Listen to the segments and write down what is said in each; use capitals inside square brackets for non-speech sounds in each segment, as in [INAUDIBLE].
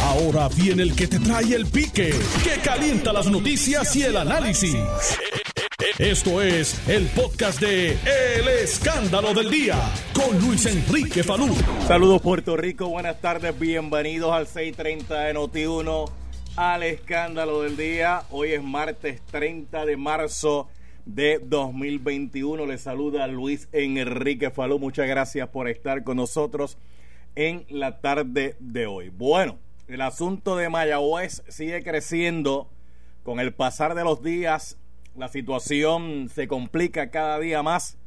Ahora viene el que te trae el pique, que calienta las noticias y el análisis. Esto es el podcast de El Escándalo del Día con Luis Enrique Falú. Saludos Puerto Rico, buenas tardes, bienvenidos al 630 de Noti1, al Escándalo del Día. Hoy es martes 30 de marzo de 2021. Les saluda Luis Enrique Falú. Muchas gracias por estar con nosotros en la tarde de hoy. Bueno, el asunto de Mayagüez sigue creciendo con el pasar de los días. La situación se complica cada día más.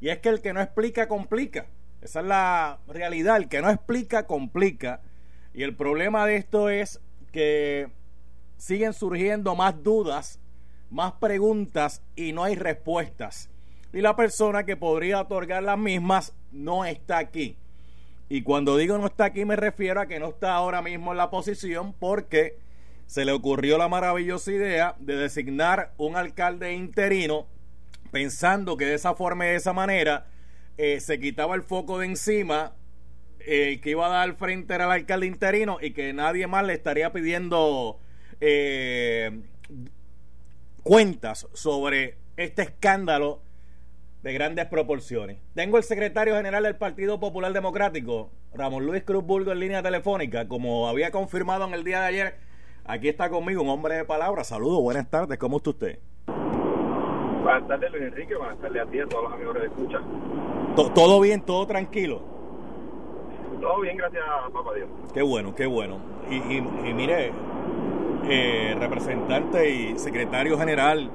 Y es que el que no explica, complica. Esa es la realidad. El que no explica, complica. Y el problema de esto es que siguen surgiendo más dudas más preguntas y no hay respuestas. Y la persona que podría otorgar las mismas no está aquí. Y cuando digo no está aquí me refiero a que no está ahora mismo en la posición porque se le ocurrió la maravillosa idea de designar un alcalde interino pensando que de esa forma y de esa manera eh, se quitaba el foco de encima eh, que iba a dar frente al alcalde interino y que nadie más le estaría pidiendo eh, cuentas sobre este escándalo de grandes proporciones. Tengo el secretario general del Partido Popular Democrático, Ramón Luis Cruz Bulgo, en línea telefónica, como había confirmado en el día de ayer. Aquí está conmigo un hombre de palabra. Saludos, buenas tardes, ¿cómo está usted? Buenas tardes, Luis Enrique, buenas tardes a ti, a todos los amigos de escucha. ¿Todo bien, todo tranquilo? Todo bien, gracias a papá Dios. Qué bueno, qué bueno. Y, y mire, eh, representante y secretario general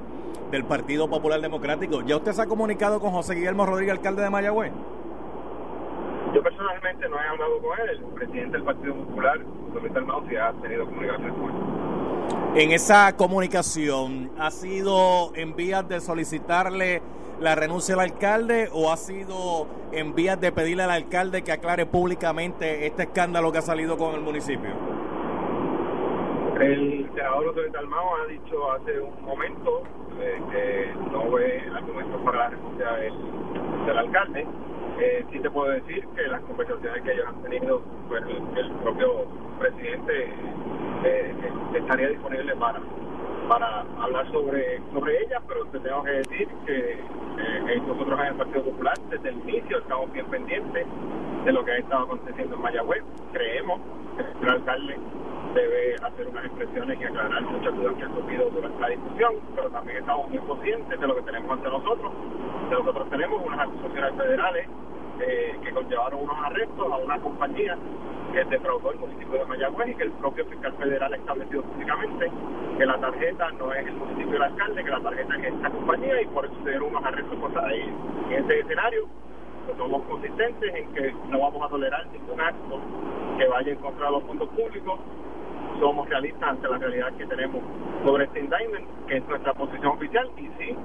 del Partido Popular Democrático. ¿Ya usted se ha comunicado con José Guillermo Rodríguez, alcalde de Mayagüez? Yo personalmente no he hablado con él, el presidente del Partido Popular, Luis Armado, sí ha tenido comunicación con él. En esa comunicación, ¿ha sido en vías de solicitarle la renuncia al alcalde o ha sido en vías de pedirle al alcalde que aclare públicamente este escándalo que ha salido con el municipio? El senador Luis Dalmao ha dicho hace un momento eh, que no ve argumentos para la renuncia del, alcalde. Eh, sí te puedo decir que las conversaciones que ellos han tenido, pues el, propio presidente eh, estaría disponible para para hablar sobre sobre ellas, pero te tengo que decir que nosotros en el Partido Popular desde el inicio estamos bien pendientes de lo que ha estado aconteciendo en Mayagüez. Creemos que el alcalde debe hacer unas expresiones y aclarar muchas dudas que han surgido durante la discusión, pero también estamos muy conscientes de lo que tenemos ante nosotros. Nosotros tenemos unas acusaciones federales eh, que conllevaron unos arrestos a una compañía que defraudó el municipio de Mayagüez y que el propio fiscal federal ha establecido públicamente que la tarjeta no es el municipio del alcalde, que la tarjeta es esta compañía y por eso se dieron unos arrestos por ahí. En ese escenario, pues, somos consistentes en que no vamos a tolerar ningún acto que vaya en contra de los fondos públicos somos realistas ante la realidad que tenemos sobre este indictment, que es nuestra posición oficial, y sí,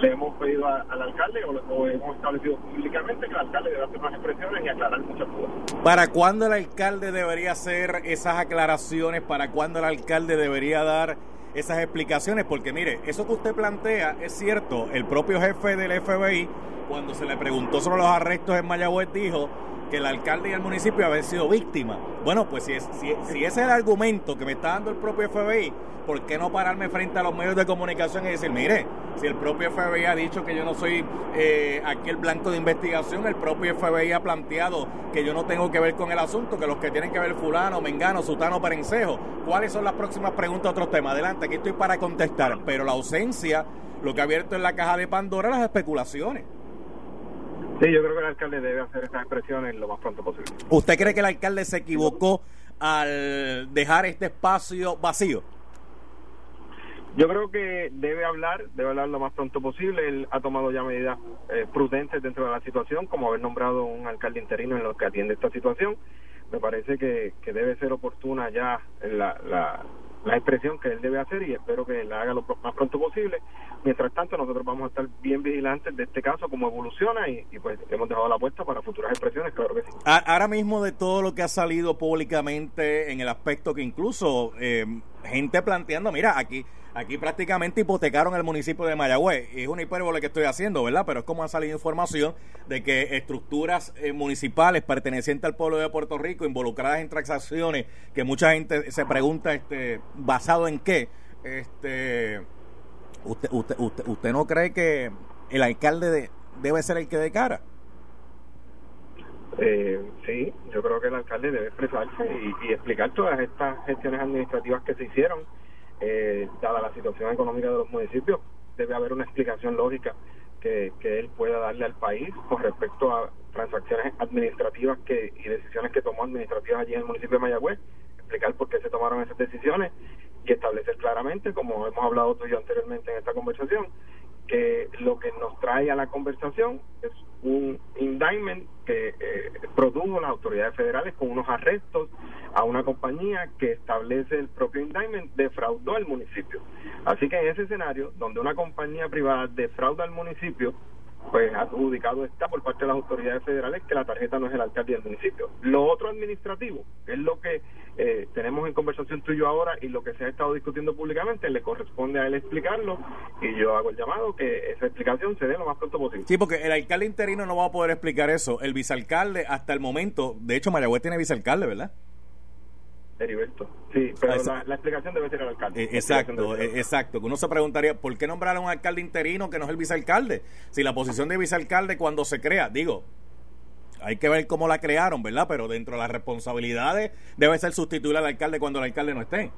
le hemos pedido al alcalde o, hemos establecido públicamente que el alcalde debe hacer unas expresiones y aclarar muchas cosas. ¿Para cuándo el alcalde debería hacer esas aclaraciones? ¿Para cuándo el alcalde debería dar esas explicaciones? Porque mire, eso que usted plantea es cierto, el propio jefe del FBI, cuando se le preguntó sobre los arrestos en Mayagüez, dijo que el alcalde y el municipio habían sido víctimas. Bueno, pues si, es, si, ese es el argumento que me está dando el propio FBI, ¿por qué no pararme frente a los medios de comunicación y decir, mire, si el propio FBI ha dicho que yo no soy eh, aquí el blanco de investigación, el propio FBI ha planteado que yo no tengo que ver con el asunto, que los que tienen que ver fulano, mengano, sutano, perencejo, ¿cuáles son las próximas preguntas, otros temas? Adelante, aquí estoy para contestar, pero la ausencia, lo que ha abierto en la caja de Pandora, las especulaciones. Sí, yo creo que el alcalde debe hacer esas expresiones lo más pronto posible. ¿Usted cree que el alcalde se equivocó al dejar este espacio vacío? Yo creo que debe hablar, debe hablar lo más pronto posible. Él ha tomado ya medidas eh, prudentes dentro de la situación, como haber nombrado un alcalde interino en lo que atiende esta situación. Me parece que, que debe ser oportuna ya la, la, la expresión que él debe hacer y espero que la haga lo más pronto posible Mientras tanto, nosotros vamos a estar bien vigilantes de este caso, cómo evoluciona y, pues hemos dejado la apuesta para futuras expresiones, claro que sí. Ahora mismo de todo lo que ha salido públicamente en el aspecto que incluso eh, gente planteando, mira, aquí aquí prácticamente hipotecaron el municipio de Mayagüez. Es una hipérbole que estoy haciendo, ¿verdad? Pero es como ha salido información de que estructuras eh, municipales pertenecientes al pueblo de Puerto Rico, involucradas en transacciones, que mucha gente se pregunta, este, ¿basado en qué? Este ¿Usted, usted, usted, usted no cree que el alcalde debe ser el que de cara? Eh, sí, yo creo que el alcalde debe expresarse y, explicar todas estas gestiones administrativas que se hicieron, eh, dada la situación económica de los municipios, debe haber una explicación lógica que, que él pueda darle al país con respecto a transacciones administrativas que y decisiones que tomó administrativas allí en el municipio de Mayagüez, explicar por qué se tomaron esas decisiones y establecer claramente, como hemos hablado tú y yo anteriormente en esta conversación, que lo que nos trae a la conversación es un indictment que eh, produjo las autoridades federales con unos arrestos a una compañía que establece el propio indictment defraudó al municipio. Así que en ese escenario, donde una compañía privada defrauda al municipio, pues adjudicado está por parte de las autoridades federales que la tarjeta no es el alcalde del municipio. Lo otro administrativo, que es lo que eh, tenemos en conversación tú y yo ahora y lo que se ha estado discutiendo públicamente, le corresponde a él explicarlo y yo hago el llamado que esa explicación se dé lo más pronto posible. Sí, porque el alcalde interino no va a poder explicar eso. El vicealcalde hasta el momento, de hecho Mayagüez tiene vicealcalde, ¿verdad? Heriberto. Sí, pero la, explicación debe ser el alcalde. Eh, exacto, eh, exacto. Uno se preguntaría, ¿por qué nombrar a un alcalde interino que no es el vicealcalde? Si la posición de vicealcalde cuando se crea, digo, hay que ver cómo la crearon, ¿verdad? Pero dentro de las responsabilidades debe ser sustituir al alcalde cuando el alcalde no esté.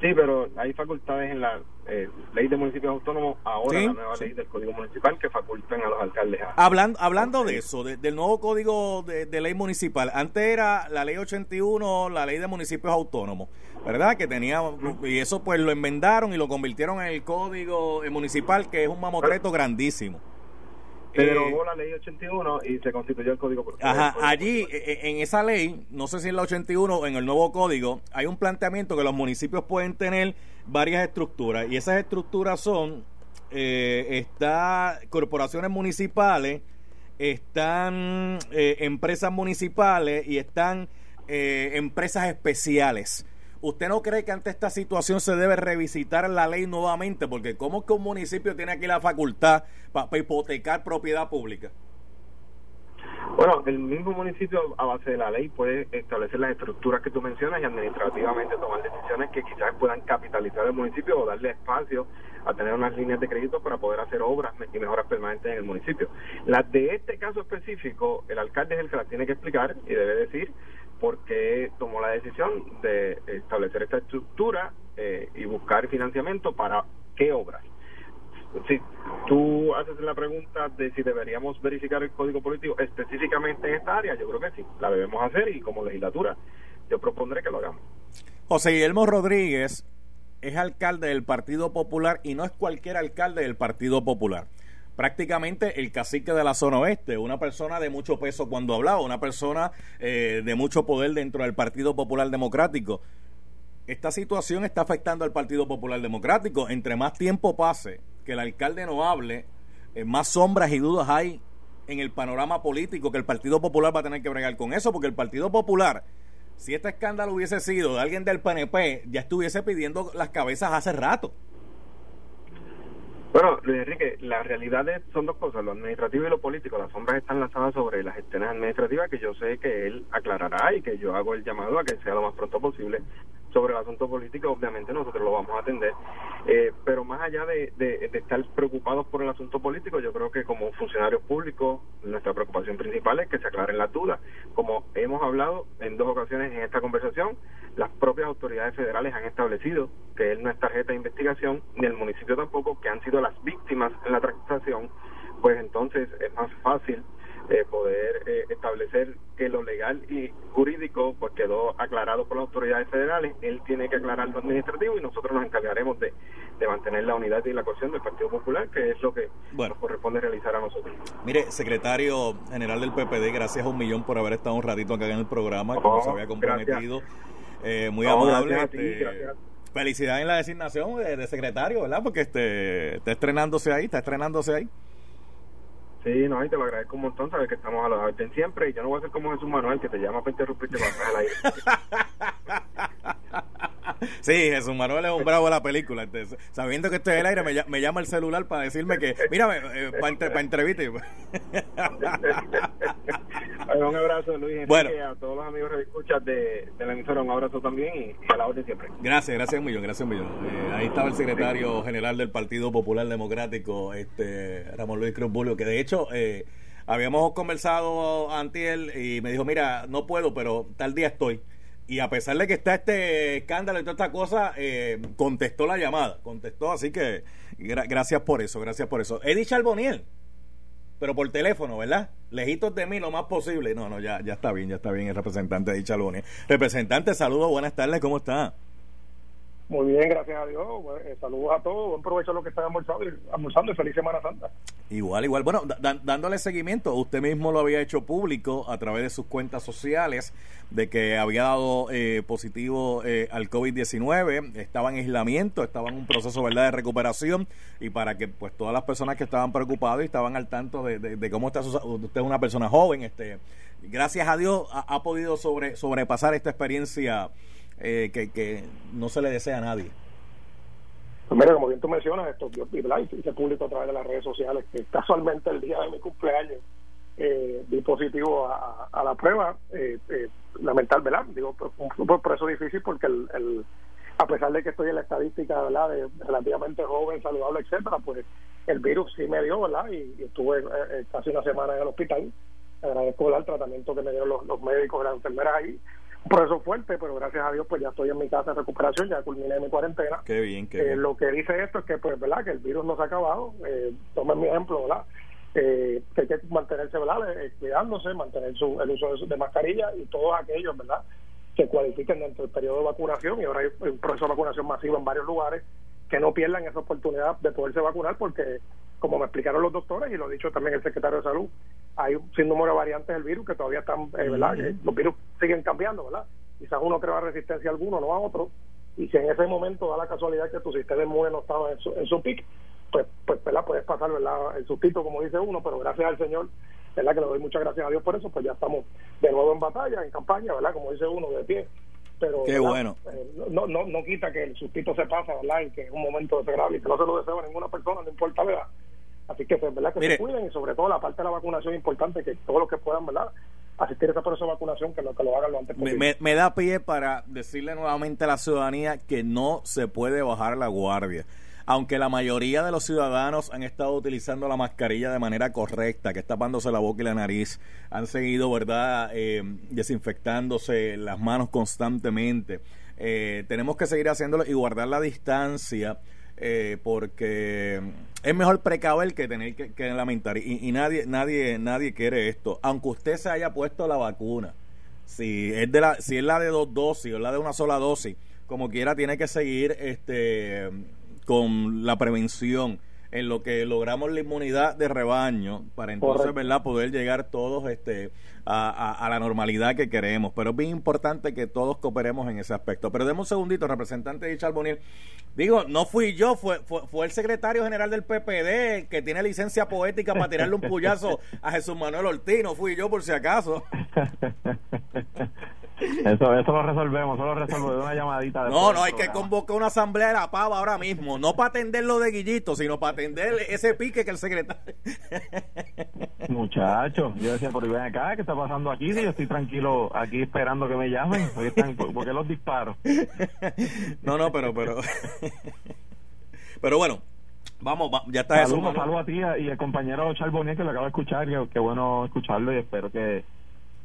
Sí, pero hay facultades en la eh, ley de municipios autónomos, ahora la nueva ley del Código Municipal que facultan a los alcaldes. hablando hablando de eso, del nuevo Código de, Ley Municipal, antes era la Ley 81, la Ley de Municipios Autónomos, ¿verdad? Que tenía, y eso pues lo enmendaron y lo convirtieron en el Código Municipal, que es un mamotreto grandísimo. Se eh, derogó la ley 81 y se constituyó el código. Ajá, allí eh, eh, en esa ley, no sé si en la 81 o en el nuevo código, hay un planteamiento que los municipios pueden tener varias estructuras y esas estructuras son, eh, está corporaciones municipales, están empresas municipales y están empresas especiales. ¿Usted no cree que ante esta situación se debe revisitar la ley nuevamente? Porque ¿cómo que un municipio tiene aquí la facultad para hipotecar propiedad pública? Bueno, el mismo municipio a base de la ley puede establecer las estructuras que tú mencionas y administrativamente tomar decisiones que quizás puedan capitalizar el municipio o darle espacio a tener unas líneas de crédito para poder hacer obras y mejoras permanentes en el municipio. Las de este caso específico, el alcalde es el que las tiene que explicar y debe decir por qué tomó la decisión de establecer esta estructura eh, y buscar financiamiento para qué obras. Si tú haces la pregunta de si deberíamos verificar el código político específicamente en esta área, yo creo que sí, la debemos hacer y como legislatura yo propondré que lo hagamos. José Guillermo Rodríguez es alcalde del Partido Popular y no es cualquier alcalde del Partido Popular prácticamente el cacique de la zona oeste, una persona de mucho peso cuando hablaba, una persona eh, de mucho poder dentro del Partido Popular Democrático. Esta situación está afectando al Partido Popular Democrático. Entre más tiempo pase que el alcalde no hable, eh, más sombras y dudas hay en el panorama político que el Partido Popular va a tener que bregar con eso, porque el Partido Popular, si este escándalo hubiese sido de alguien del PNP, ya estuviese pidiendo las cabezas hace rato. Bueno, Luis Enrique, la realidad son dos cosas, lo administrativo y lo político. Las sombras están lanzadas sobre las gestiones administrativas que yo sé que él aclarará y que yo hago el llamado a que sea lo más pronto posible sobre el asunto político, obviamente nosotros lo vamos a atender. Eh, pero más allá de, de, estar preocupados por el asunto político, yo creo que como funcionarios públicos, nuestra preocupación principal es que se aclaren las dudas. Como hemos hablado en dos ocasiones en esta conversación, las propias autoridades federales han establecido que él no es tarjeta de investigación, ni el municipio tampoco, que han sido las víctimas en la transacción, pues entonces es más fácil eh, poder eh, establecer que lo legal y jurídico pues quedó aclarado por las autoridades federales, él tiene que aclarar lo administrativo y nosotros nos encargaremos de, mantener la unidad y la cohesión del Partido Popular, que es lo que nos corresponde realizar a nosotros. Mire, secretario general del PPD, gracias a un millón por haber estado un ratito acá en el programa, como se había comprometido. Eh, muy amable. Este, felicidad en la designación de, secretario, ¿verdad? Porque este, está estrenándose ahí, está estrenándose ahí. Sí, no, y te lo agradezco un montón, sabes que estamos a la orden siempre y yo no voy a ser como Jesús Manuel que te llama para interrumpirte para el aire. [LAUGHS] Sí, Jesús Manuel es un bravo de la película. Entonces, sabiendo que estoy en el aire, me, llama el celular para decirme que, mírame, eh, para, entrevista. [LAUGHS] un abrazo, Luis. Bueno. a todos los amigos que escuchas de, de la emisora, un abrazo también y, a la orden siempre. Gracias, gracias un millón, gracias un millón. Eh, ahí estaba el secretario general del Partido Popular Democrático, este Ramón Luis Cruz Bulio, que de hecho... Eh, habíamos conversado antiel y me dijo, mira, no puedo, pero tal día estoy y a pesar de que está este escándalo y toda esta cosa, eh, contestó la llamada, contestó, así que gracias por eso, gracias por eso. Eddie Charboniel, pero por teléfono, ¿verdad? Lejitos de mí lo más posible. No, no, ya, ya está bien, ya está bien el representante Eddie Charboniel. Representante, saludos, buenas tardes, ¿cómo está? Muy bien, gracias a Dios. Eh, saludos a todos. Buen provecho a los que están almorzando y feliz Semana Santa. Igual, igual. Bueno, dándole seguimiento, usted mismo lo había hecho público a través de sus cuentas sociales de que había dado eh, positivo eh, al COVID-19, estaba en aislamiento, estaba en un proceso ¿verdad? de recuperación y para que pues todas las personas que estaban preocupadas y estaban al tanto de, cómo está usted es una persona joven, este gracias a Dios ha, ha podido sobre, sobrepasar esta experiencia eh, que, que no se le desea a nadie. Pues mira, como bien tú mencionas, esto yo hice público a través de las redes sociales que casualmente el día de mi cumpleaños eh, di positivo a, la prueba. Eh, eh, lamentable, ¿verdad? Digo, un proceso difícil porque el, el, a pesar de que estoy en la estadística, ¿verdad? De relativamente joven, saludable, etcétera, pues el virus sí me dio, ¿verdad? Y, estuve eh, casi una semana en el hospital. Agradezco el tratamiento que me dieron los, los médicos las enfermeras ahí proceso fuerte, pero gracias a Dios pues ya estoy en mi casa de recuperación, ya culminé mi cuarentena. Qué bien, qué eh, Lo que dice esto es que pues verdad que el virus no se ha acabado, eh, tomen mi ejemplo, ¿verdad? Eh, que hay que mantenerse, ¿verdad? Eh, cuidándose, mantener su, el uso de, mascarilla y todos aquellos, ¿verdad? Que cualifiquen dentro del periodo de vacunación y ahora hay un proceso de vacunación masivo en varios lugares que no pierdan esa oportunidad de poderse vacunar porque como me explicaron los doctores y lo ha dicho también el secretario de salud, hay un sinnúmero de variantes del virus que todavía están, eh, ¿verdad? los virus siguen cambiando, ¿verdad? Quizás uno crea resistencia a alguno, no a otro, y si en ese momento da la casualidad que tu sistema inmune no estaba en su, en su pic, pues, pues ¿verdad? puedes pasar ¿verdad? el sustito, como dice uno, pero gracias al Señor, ¿verdad? que le doy muchas gracias a Dios por eso, pues ya estamos de nuevo en batalla, en campaña, ¿verdad? como dice uno, de pie. Pero, Qué bueno. Eh, no, no, no quita que el sustito se pasa, ¿verdad? Y que es un momento desagradable y que no se lo deseo a ninguna persona, no importa la edad Así que, pues, ¿verdad? Que se cuiden y sobre todo la parte de la vacunación es importante, que todos los que puedan, ¿verdad? asistir a ese proceso de vacunación, que lo, que lo hagan lo antes posible. Me, da pie para decirle nuevamente a la ciudadanía que no se puede bajar la guardia. Aunque la mayoría de los ciudadanos han estado utilizando la mascarilla de manera correcta, que es tapándose la boca y la nariz, han seguido, ¿verdad?, eh, desinfectándose las manos constantemente. Eh, tenemos que seguir haciéndolo y guardar la distancia eh, porque es mejor precaver que tener que, lamentar. Y, nadie nadie nadie quiere esto. Aunque usted se haya puesto la vacuna si es de la si es la de dos dosis o la de una sola dosis como quiera tiene que seguir este con la prevención en lo que logramos la inmunidad de rebaño para entonces verdad poder llegar todos este a, la normalidad que queremos. Pero es bien importante que todos cooperemos en ese aspecto. Pero demos un segundito representante de Charboniel digo no fui yo fue, fue, el secretario general del PPD que tiene licencia poética para tirarle un puyazo a Jesús Manuel Ortiz. No fui yo por si acaso [LAUGHS] Eso, eso lo resolvemos, eso lo resolvemos de una llamadita. no, no, hay que convocar una asamblea de la pava ahora mismo, no para atender lo de Guillito, sino para atender ese pique que el secretario. [LAUGHS] Muchachos, yo decía, por ven acá, ¿qué está pasando aquí? Si yo estoy tranquilo aquí esperando que me llamen, ¿por qué los disparo? no, no, pero, pero. [LAUGHS] pero bueno, Vamos, ya está saludos, eso. Saludos a ti y el compañero Charbonnier que lo acabo de escuchar, que, que bueno escucharlo y espero que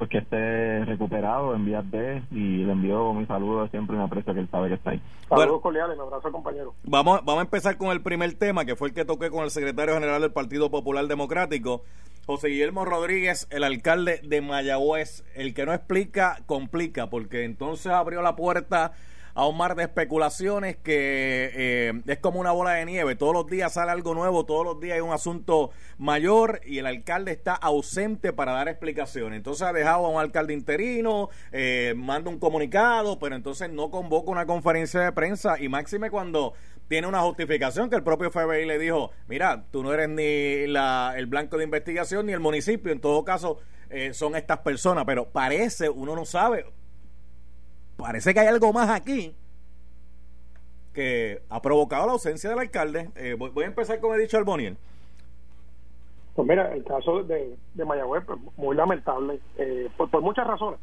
pues que esté recuperado en vías y le envío mi saludo siempre una aprecio que él sabe que está ahí. Saludos cordiales, un abrazo compañero. Vamos, vamos a empezar con el primer tema, que fue el que toqué con el secretario general del Partido Popular Democrático, José Guillermo Rodríguez, el alcalde de Mayagüez, el que no explica, complica, porque entonces abrió la puerta a un mar de especulaciones que eh, es como una bola de nieve. Todos los días sale algo nuevo, todos los días hay un asunto mayor y el alcalde está ausente para dar explicaciones. Entonces ha dejado a un alcalde interino, eh, manda un comunicado, pero entonces no convoca una conferencia de prensa y máxime cuando tiene una justificación que el propio FBI le dijo, mira, tú no eres ni la, el blanco de investigación ni el municipio, en todo caso eh, son estas personas, pero parece, uno no sabe, parece que hay algo más aquí que ha provocado la ausencia del alcalde. Eh, voy, a empezar con el dicho Alboniel. Pues mira, el caso de, de Mayagüez, pues, muy lamentable, eh, por, muchas razones.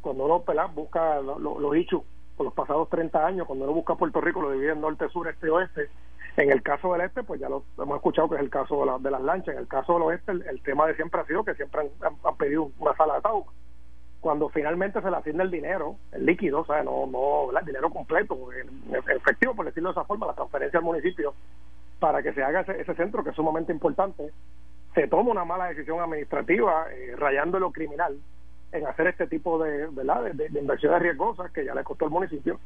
Cuando uno busca los dichos por los pasados 30 años, cuando uno busca Puerto Rico, lo divide en norte, sur, este oeste. En el caso del este, pues ya lo hemos escuchado que es el caso de, las lanchas. En el caso del oeste, el, tema de siempre ha sido que siempre han, pedido una sala de tauca cuando finalmente se le asigna el dinero, el líquido, o sea, no, no el dinero completo, efectivo, por decirlo de esa forma, la transferencia al municipio, para que se haga ese, centro que es sumamente importante, se toma una mala decisión administrativa, eh, rayando lo criminal, en hacer este tipo de, ¿verdad? De, inversiones riesgosas que ya le costó al municipio.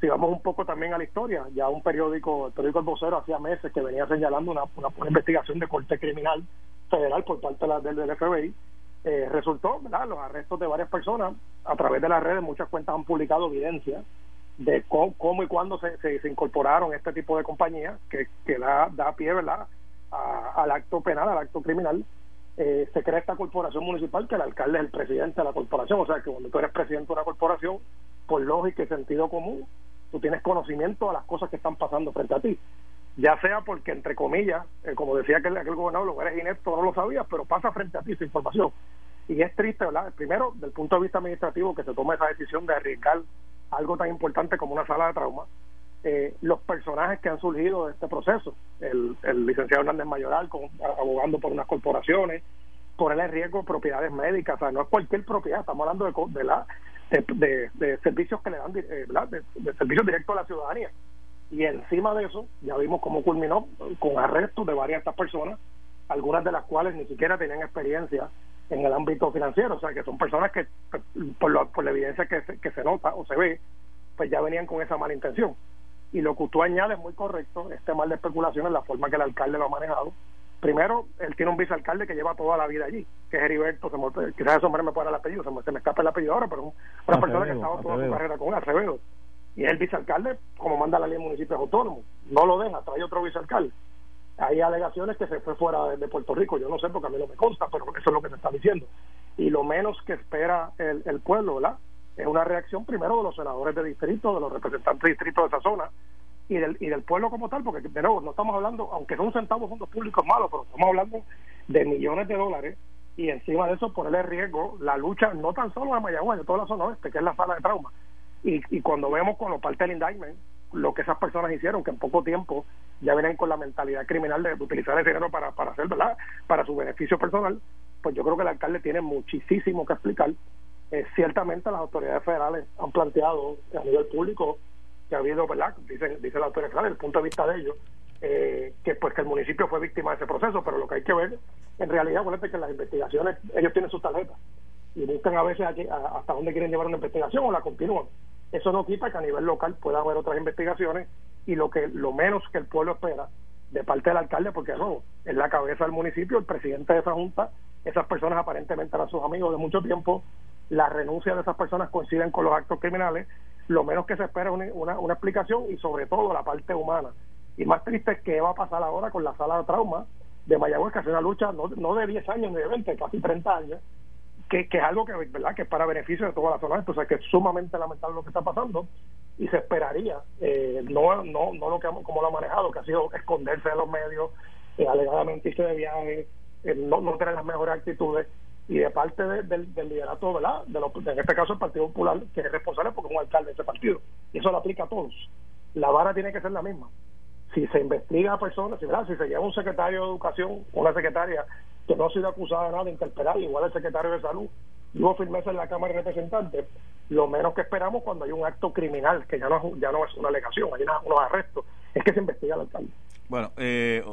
Si vamos un poco también a la historia, ya un periódico, el periódico El Vocero, hacía meses que venía señalando una, una, investigación de corte criminal federal por parte de la, del FBI, eh, resultó ¿verdad? los arrestos de varias personas a través de las redes muchas cuentas han publicado evidencia de cómo, y cuándo se, se, incorporaron este tipo de compañías que, que da, da pie ¿verdad? al acto penal al acto criminal eh, se crea esta corporación municipal que el alcalde es el presidente de la corporación o sea que cuando tú eres presidente de una corporación por lógica y sentido común tú tienes conocimiento de las cosas que están pasando frente a ti ya sea porque, entre comillas, eh, como decía aquel, aquel gobernador, lo eres inepto, no lo sabías, pero pasa frente a ti esa información. Y es triste, ¿verdad? Primero, del punto de vista administrativo, que se tome esa decisión de arriesgar algo tan importante como una sala de trauma. Eh, los personajes que han surgido de este proceso, el, el licenciado Hernández Mayoral con, abogando por unas corporaciones, poner en riesgo propiedades médicas, o sea, no es cualquier propiedad, estamos hablando de, de, la, de, de, servicios que le dan, eh, ¿verdad? de servicios directos a la ciudadanía y encima de eso ya vimos cómo culminó con arrestos de varias de estas personas, algunas de las cuales ni siquiera tenían experiencia en el ámbito financiero, o sea que son personas que por, por la evidencia que se, que se nota o se ve, pues ya venían con esa mala intención. Y lo que tú añades muy correcto, este mal de especulación en la forma que el alcalde lo ha manejado. Primero, él tiene un vicealcalde que lleva toda la vida allí, que es Heriberto, se quizás ese hombre me pueda el apellido, se me, se me escapa el apellido ahora, pero una persona que ha estado toda su carrera con Acevedo y el vicealcalde, como manda la ley de municipios autónomos, no lo deja, trae otro vicealcalde. Hay alegaciones que se fue fuera de, Puerto Rico, yo no sé porque a mí no me consta, pero eso es lo que se está diciendo. Y lo menos que espera el, el pueblo. Es una reacción primero de los senadores de distrito, de los representantes de distrito de esa zona, y del, y del pueblo como tal, porque de nuevo no estamos hablando, aunque son centavos fondos públicos malos, pero estamos hablando de millones de dólares y encima de eso ponerle riesgo la lucha no tan solo de Mayagüez, de toda la zona oeste, que es la sala de trauma, y, y cuando vemos con lo parte del indictment, lo que esas personas hicieron, que en poco tiempo ya vienen con la mentalidad criminal de utilizar ese dinero para, para hacer, ¿verdad? Para su beneficio personal, pues yo creo que el alcalde tiene muchísimo que explicar. Eh, ciertamente las autoridades federales han planteado a nivel público que ha habido, ¿verdad? Dicen, dice la autoridad federal, el punto de vista de ellos, eh, que pues que el municipio fue víctima de ese proceso, pero lo que hay que ver, en realidad, acuérdate que las investigaciones, ellos tienen sus tarjetas y buscan a veces hasta dónde quieren llevar una investigación o la continúan. Eso no quita que a nivel local pueda haber otras investigaciones y lo que lo menos que el pueblo espera de parte del alcalde, porque no, es la cabeza del municipio, el presidente de esa junta, esas personas aparentemente eran sus amigos de mucho tiempo, la renuncia de esas personas coinciden con los actos criminales, lo menos que se espera es una, una, explicación y sobre todo la parte humana. Y más triste es qué va a pasar ahora con la sala de trauma de Mayagüez, que hace una lucha no, no de 10 años ni de 20, casi 30 años, que, que es algo que, ¿verdad? que es para beneficio de toda la zona, entonces que es sumamente lamentable lo que está pasando y se esperaría, eh, no, no, no lo que como lo ha manejado, que ha sido esconderse de los medios, eh, alegadamente irse de viaje, eh, no, no tener las mejores actitudes y de parte del, del liderato, ¿verdad? De en este caso el Partido Popular, que es responsable porque es un alcalde de ese partido, y eso lo aplica a todos. La vara tiene que ser la misma. Si se investiga a personas, si, si se lleva un secretario de educación, una secretaria que no ha sido acusada de nada de interpelar, igual el secretario de salud, hubo firmeza en la Cámara de Representantes, lo menos que esperamos cuando hay un acto criminal, que ya no es, ya no es una alegación, hay unos arrestos, es que se investiga al alcalde. Bueno, eh,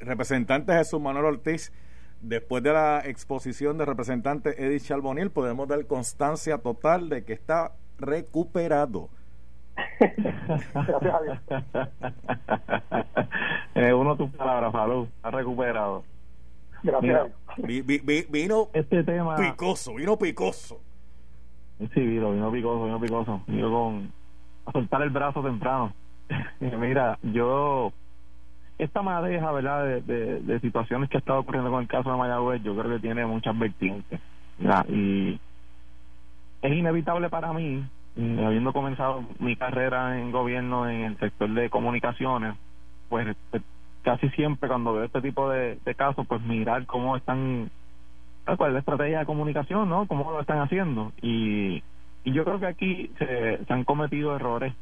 representante Jesús Manuel Ortiz, después de la exposición del representante Edith Chalbonil, podemos dar constancia total de que está recuperado. [LAUGHS] Gracias a Dios. [LAUGHS] eh, uno tus palabras, salud, ha recuperado. Gracias. Vi- vi- vi- vino Este tema. picoso, vino picoso. Sí, vino, vino picoso, vino picoso. Vino con. a soltar el brazo temprano. [LAUGHS] Mira, yo. Esta madeja, ¿verdad?, de, de, de situaciones que ha estado ocurriendo con el caso de Mayagüez, yo creo que tiene muchas vertientes. ¿verdad? Y es inevitable para mí, eh, habiendo comenzado mi carrera en gobierno en el sector de comunicaciones, pues eh, casi siempre cuando veo este tipo de, casos, pues mirar cómo están, cuál es la estrategia de comunicación, ¿no? Cómo lo están haciendo. Y, y yo creo que aquí se, se han cometido errores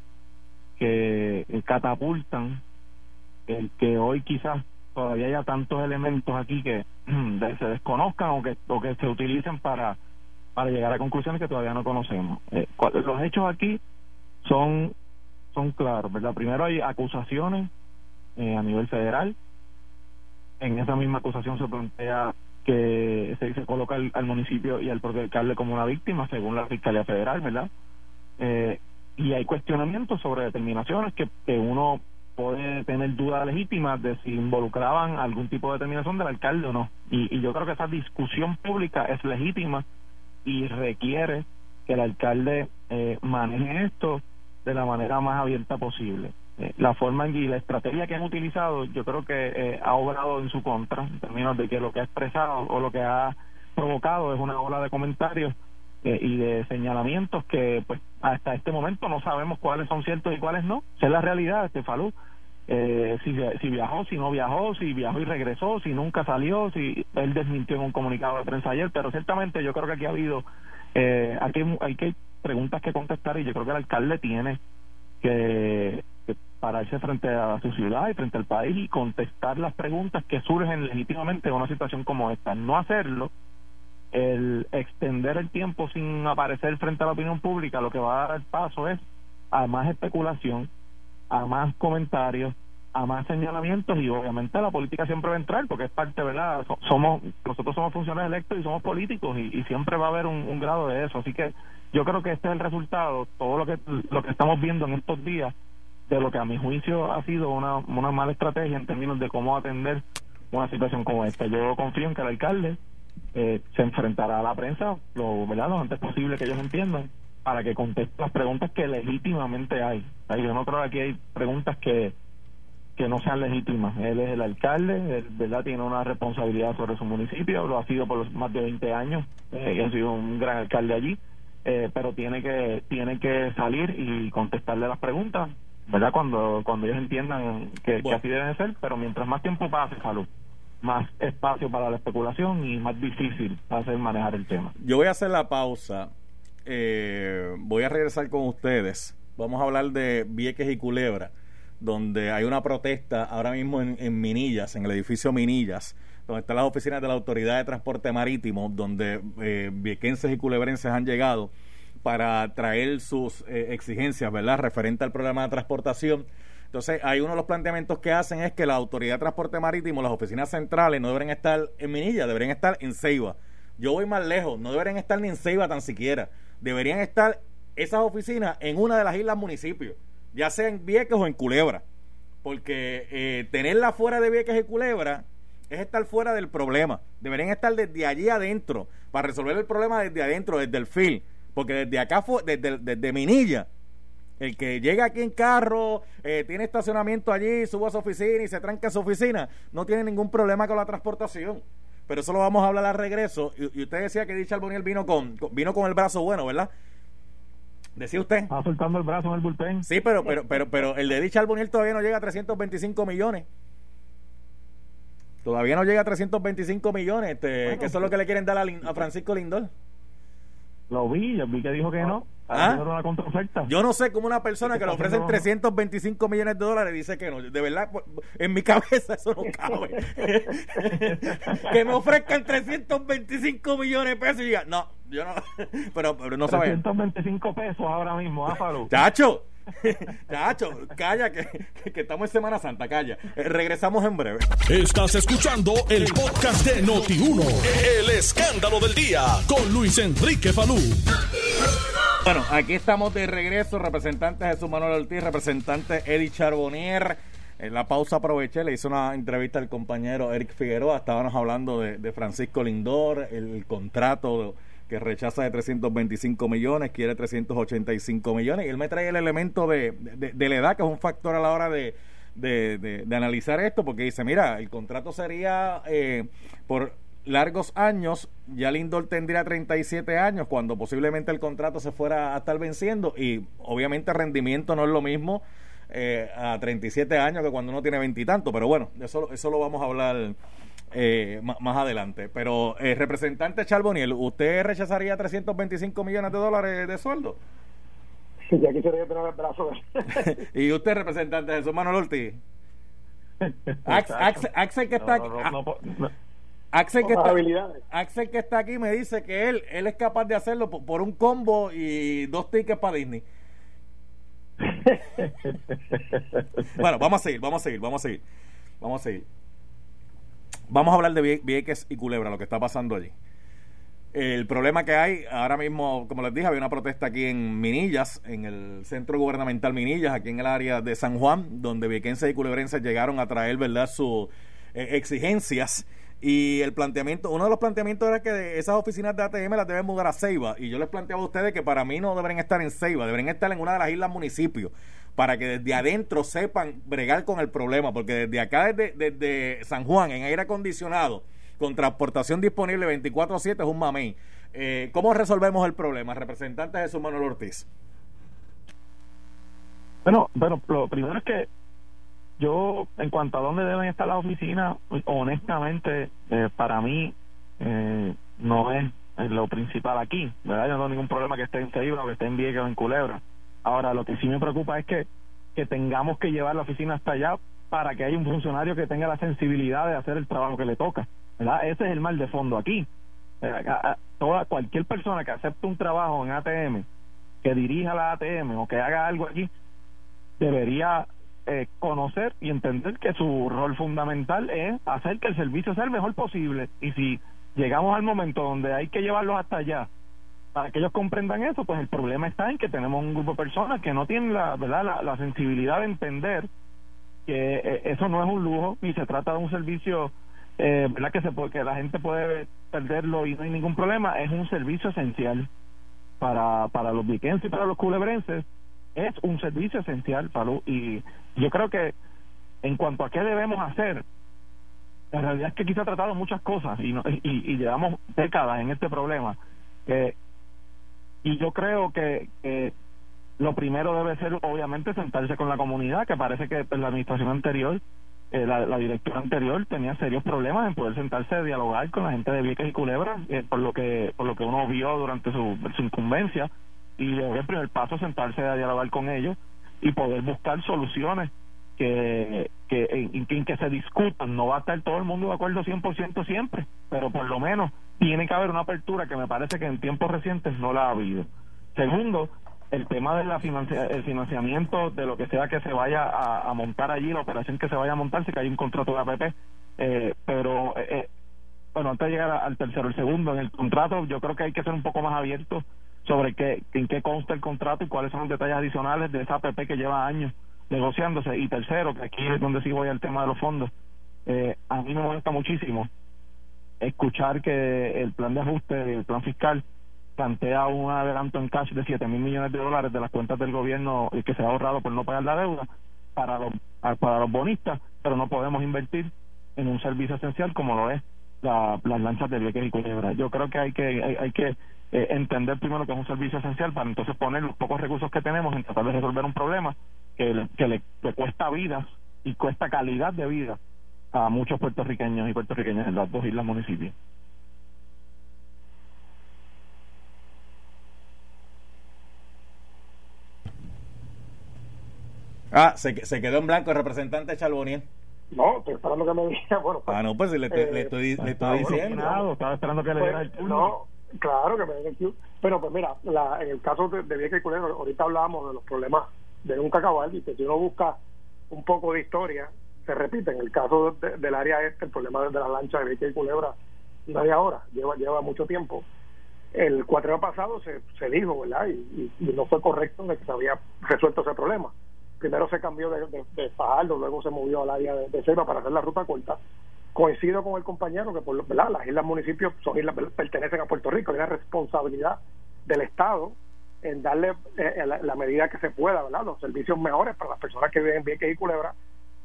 que catapultan el que hoy quizás todavía haya tantos elementos aquí que [CLEARS THROAT] se desconozcan o que, o que se utilicen para, para llegar a conclusiones que todavía no conocemos. Eh, los hechos aquí son, son claros, ¿verdad? Primero hay acusaciones eh, a nivel federal. En esa misma acusación se plantea que se, se coloca al, al municipio y al propio alcalde como una víctima, según la Fiscalía Federal, ¿verdad? Eh, y hay cuestionamientos sobre determinaciones que, que uno puede tener dudas legítimas de si involucraban algún tipo de determinación del alcalde o no. Y, y yo creo que esa discusión pública es legítima y requiere que el alcalde eh, maneje esto de la manera más abierta posible. Eh, la forma y la estrategia que han utilizado yo creo que eh, ha obrado en su contra en términos de que lo que ha expresado o lo que ha provocado es una ola de comentarios eh, y de señalamientos que pues hasta este momento no sabemos cuáles son ciertos y cuáles no. Esa es la realidad, este Falú. Eh, si, viajó, si no viajó, si viajó y regresó, si nunca salió, si él desmintió en un comunicado de prensa ayer, pero ciertamente yo creo que aquí ha habido, eh, aquí hay, hay que preguntas que contestar y yo creo que el alcalde tiene que, que pararse frente a su ciudad y frente al país y contestar las preguntas que surgen legítimamente en una situación como esta. No hacerlo, el extender el tiempo sin aparecer frente a la opinión pública, lo que va a dar el paso es a más especulación, a más comentarios, a más señalamientos y obviamente la política siempre va a entrar porque es parte, ¿verdad? So- Somos nosotros somos funcionarios electos y somos políticos y, siempre va a haber un, un grado de eso, así que yo creo que este es el resultado, todo lo que lo que estamos viendo en estos días de lo que a mi juicio ha sido una, una mala estrategia en términos de cómo atender una situación como esta. Yo confío en que el alcalde eh, se enfrentará a la prensa lo, ¿verdad? lo antes posible que ellos entiendan para que conteste las preguntas que legítimamente hay. Ay, Yo no creo que aquí hay preguntas que que no sean legítimas. Él es el alcalde, él verdad tiene una responsabilidad sobre su municipio, lo ha sido por los más de 20 años, eh, y ha sido un gran alcalde allí, eh, pero tiene que tiene que salir y contestarle las preguntas, ¿verdad? Cuando cuando ellos entiendan que, que Bueno. así deben ser, pero mientras más tiempo pase, salud, más espacio para la especulación y más difícil ser manejar el tema. Yo voy a hacer la pausa. Eh, voy a regresar con ustedes. Vamos a hablar de Vieques y Culebra, donde hay una protesta ahora mismo en, Minillas, en el edificio Minillas, donde están las oficinas de la Autoridad de Transporte Marítimo, donde eh, viequenses y culebrenses han llegado para traer sus eh, exigencias, ¿verdad?, referente al programa de transportación. Entonces, hay uno de los planteamientos que hacen es que la Autoridad de Transporte Marítimo, las oficinas centrales, no deberían estar en Minilla, deberían estar en Ceiba. Yo voy más lejos, no deberían estar ni en Ceiba tan siquiera. Deberían estar esas oficinas en una de las islas municipios, ya sea en Vieques o en Culebra. Porque eh, tenerla fuera de Vieques y Culebra es estar fuera del problema. Deberían estar desde allí adentro, para resolver el problema desde adentro, desde el fil. Porque desde acá, desde, desde Minilla, el que llega aquí en carro, eh, tiene estacionamiento allí, sube a su oficina y se tranca a su oficina, no tiene ningún problema con la transportación. Pero eso lo vamos a hablar al regreso. Y, y usted decía que Dicha Alboniel vino con, con- vino con el brazo bueno, ¿verdad? Decía usted. Va soltando el brazo en el bullpen. Sí, pero, pero, pero, pero el de Dicha Alboniel todavía no llega a 325 millones. Todavía no llega a 325 millones, este, que eso es lo que le quieren dar a, Lin- a Francisco Lindor. Lo vi, yo vi que dijo que no. Ah. Contraoferta. Yo no sé cómo una persona que le ofrecen haciendo- 325 millones de dólares dice que no. De verdad, pues, en mi [LAUGHS] cabeza eso no cabe. [LAUGHS] que me ofrezcan 325 millones de pesos y diga, no, yo no. [LAUGHS] Pero, pero no saben. 325 pesos ahora mismo, ¿ah, Faru? Chacho, [LAUGHS] chacho, calla, que, que- que estamos en Semana Santa, calla. Eh, regresamos en breve. Estás escuchando el podcast de Noti1. El escándalo del día con Luis Enrique Falú. Bueno, aquí estamos de regreso, representante Jesús Manuel Ortiz, representante Eddie Charbonnier. En la pausa aproveché, le hice una entrevista al compañero Eric Figueroa, estábamos hablando de, Francisco Lindor, el contrato que rechaza de 325 millones, quiere 385 millones, y él me trae el elemento de, de, la edad, que es un factor a la hora de, de, analizar esto, porque dice, mira, el contrato sería eh, por largos años, ya Lindor tendría 37 años cuando posiblemente el contrato se fuera a estar venciendo y obviamente rendimiento no es lo mismo eh, a 37 años que cuando uno tiene veintitantos, pero bueno, eso, eso lo vamos a hablar eh, más adelante. Pero, eh, representante Charboniel, ¿usted rechazaría 325 millones de dólares de sueldo? Sí, ya quisiera tener el brazo. [LAUGHS] ¿Y usted, representante Jesús Manuel Ortiz? Axel, que está aquí. Axel que, está, Axel que está aquí me dice que él, él es capaz de hacerlo por un combo y dos tickets para Disney. [LAUGHS] bueno, vamos a seguir, vamos a seguir, vamos a seguir. Vamos a seguir. Vamos a hablar de Vieques y Culebra, lo que está pasando allí. El problema que hay, ahora mismo, como les dije, había una protesta aquí en Minillas, en el centro gubernamental Minillas, aquí en el área de San Juan, donde viequenses y culebrenses llegaron a traer, ¿verdad?, sus eh, exigencias y el planteamiento, uno de los planteamientos era que esas oficinas de ATM las deben mudar a Ceiba. Y yo les planteaba a ustedes que para mí no deberían estar en Ceiba, deberían estar en una de las islas municipios, para que desde adentro sepan bregar con el problema, porque desde acá, desde, desde San Juan, en aire acondicionado, con transportación disponible 24-7 es un mamey. Eh, ¿Cómo resolvemos el problema? Representante Jesús Manuel Ortiz. Bueno, bueno, lo primero es que yo, en cuanto a dónde deben estar las oficinas, honestamente, eh, para mí eh, no es lo principal aquí, ¿verdad? Yo no tengo ningún problema que esté en Ceibra o que esté en Vieques o en Culebra. Ahora, lo que sí me preocupa es que, que tengamos que llevar la oficina hasta allá para que haya un funcionario que tenga la sensibilidad de hacer el trabajo que le toca, ¿verdad? Ese es el mal de fondo aquí. Eh, toda, cualquier persona que acepte un trabajo en ATM, que dirija la ATM o que haga algo aquí, debería eh, conocer y entender que su rol fundamental es hacer que el servicio sea el mejor posible. Y si llegamos al momento donde hay que llevarlos hasta allá para que ellos comprendan eso, pues el problema está en que tenemos un grupo de personas que no tienen la, ¿verdad? la, sensibilidad de entender que eh, eso no es un lujo ni se trata de un servicio eh, ¿verdad? Que, se que la gente puede perderlo y no hay ningún problema, es un servicio esencial para, para los viquenses y para los culebrenses es un servicio esencial, Falú, y yo creo que en cuanto a qué debemos hacer, la realidad es que se ha tratado muchas cosas y, y, llevamos décadas en este problema. Eh, y yo creo que, lo primero debe ser, obviamente, sentarse con la comunidad, que parece que en la administración anterior, eh, la, directora anterior, tenía serios problemas en poder sentarse a dialogar con la gente de Vieques y Culebra, eh, por lo que por lo que uno vio durante su, su incumbencia y el primer paso sentarse a dialogar con ellos y poder buscar soluciones que, que en, que se discutan. No va a estar todo el mundo de acuerdo 100% siempre, pero por lo menos tiene que haber una apertura que me parece que en tiempos recientes no la ha habido. Segundo, el tema del el financiamiento de lo que sea que se vaya a, montar allí, la operación que se vaya a montar, si que hay un contrato de APP, eh, pero eh, eh, bueno, antes de llegar al tercero, el segundo, en el contrato yo creo que hay que ser un poco más abierto sobre qué, en qué consta el contrato y cuáles son los detalles adicionales de esa APP que lleva años negociándose. Y tercero, que aquí es donde sí voy al tema de los fondos, eh, a mí me molesta muchísimo escuchar que el plan de ajuste, el plan fiscal, plantea un adelanto en cash de 7 mil millones de dólares de las cuentas del gobierno y que se ha ahorrado por no pagar la deuda para los, para los bonistas, pero no podemos invertir en un servicio esencial como lo es la, las lanchas de Vieques y Culebra. Yo creo que hay que hay que eh, entender primero que es un servicio esencial para entonces poner los pocos recursos que tenemos en tratar de resolver un problema que, le, que le, cuesta vidas y cuesta calidad de vida a muchos puertorriqueños y puertorriqueñas en las dos islas municipios. Ah, se, se quedó en blanco el representante Charbonier. No, estoy esperando que me diga. [LAUGHS] Bueno, pues, ah, no, pues le, eh, le, estoy, le estoy diciendo. estaba esperando que le diera el turno. No, Claro que me den el Q. Pero pues mira, la, en el caso de, de Vieques y Culebra, ahorita hablábamos de los problemas de nunca acabar y que si uno busca un poco de historia, se repite. En el caso del área este, el problema de la lancha de Vieques y Culebra no hay ahora, lleva, lleva mucho tiempo. el cuatrero pasado se, se dijo, ¿verdad? Y, no fue correcto de que se había resuelto ese problema. Primero se cambió de, de, Fajardo, luego se movió al área de, de para hacer la ruta corta. Coincido con el compañero que por ¿verdad? las islas municipios son islas pertenecen a Puerto Rico, hay una responsabilidad del Estado en darle eh, la, medida que se pueda, ¿verdad? Los servicios mejores para las personas que viven en Vieques y Culebra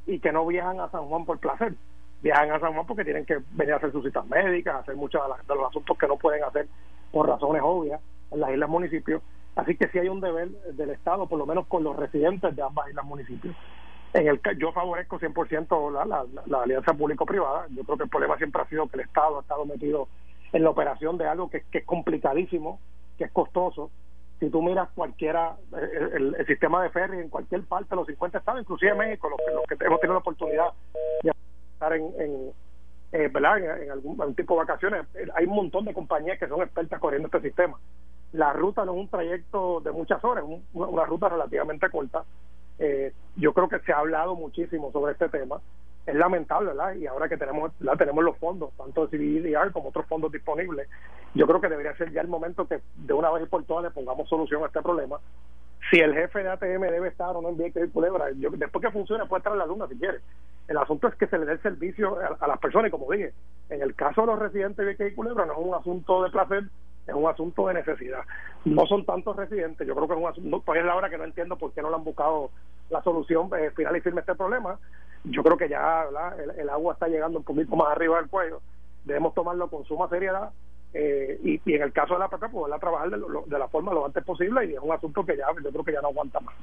y que no viajan a San Juan por placer. Viajan a San Juan porque tienen que venir a hacer sus citas médicas, hacer muchos de los asuntos que no pueden hacer por razones obvias en las islas municipios. Así que sí hay un deber del Estado, por lo menos con los residentes de ambas islas municipios. En el yo favorezco 100% la, la, la alianza público-privada. Yo creo que el problema siempre ha sido que el Estado ha estado metido en la operación de algo que, es complicadísimo, que es costoso. Si tú miras cualquiera, el, sistema de ferry en cualquier parte de los 50 estados, inclusive México, los, que hemos tenido la oportunidad de estar en eh, ¿verdad? En, algún, tipo de vacaciones. Hay un montón de compañías que son expertas corriendo este sistema. La ruta no es un trayecto de muchas horas, es una, ruta relativamente corta. Eh, yo creo que se ha hablado muchísimo sobre este tema. Es lamentable, ¿verdad? Y ahora que tenemos la tenemos los fondos, tanto CBDR como otros fondos disponibles, yo creo que debería ser ya el momento que de una vez y por todas le pongamos solución a este problema si el jefe de ATM debe estar o no en Vieques y Culebra. Yo, después que funcione puede estar en la luna si quiere. El asunto es que se le dé el servicio a, las personas y como dije, en el caso de los residentes de Vieques y Culebra no es un asunto de placer, es un asunto de necesidad. No son tantos residentes, yo creo que es un asunto, pues es la hora que no entiendo por qué no le han buscado la solución eh, final y firme a este problema. Yo creo que ya el, agua está llegando un poquito más arriba del cuello, debemos tomarlo con suma seriedad eh, y, en el caso de la PP, poderla trabajar de, de, la forma lo antes posible y es un asunto que ya yo creo que ya no aguanta más.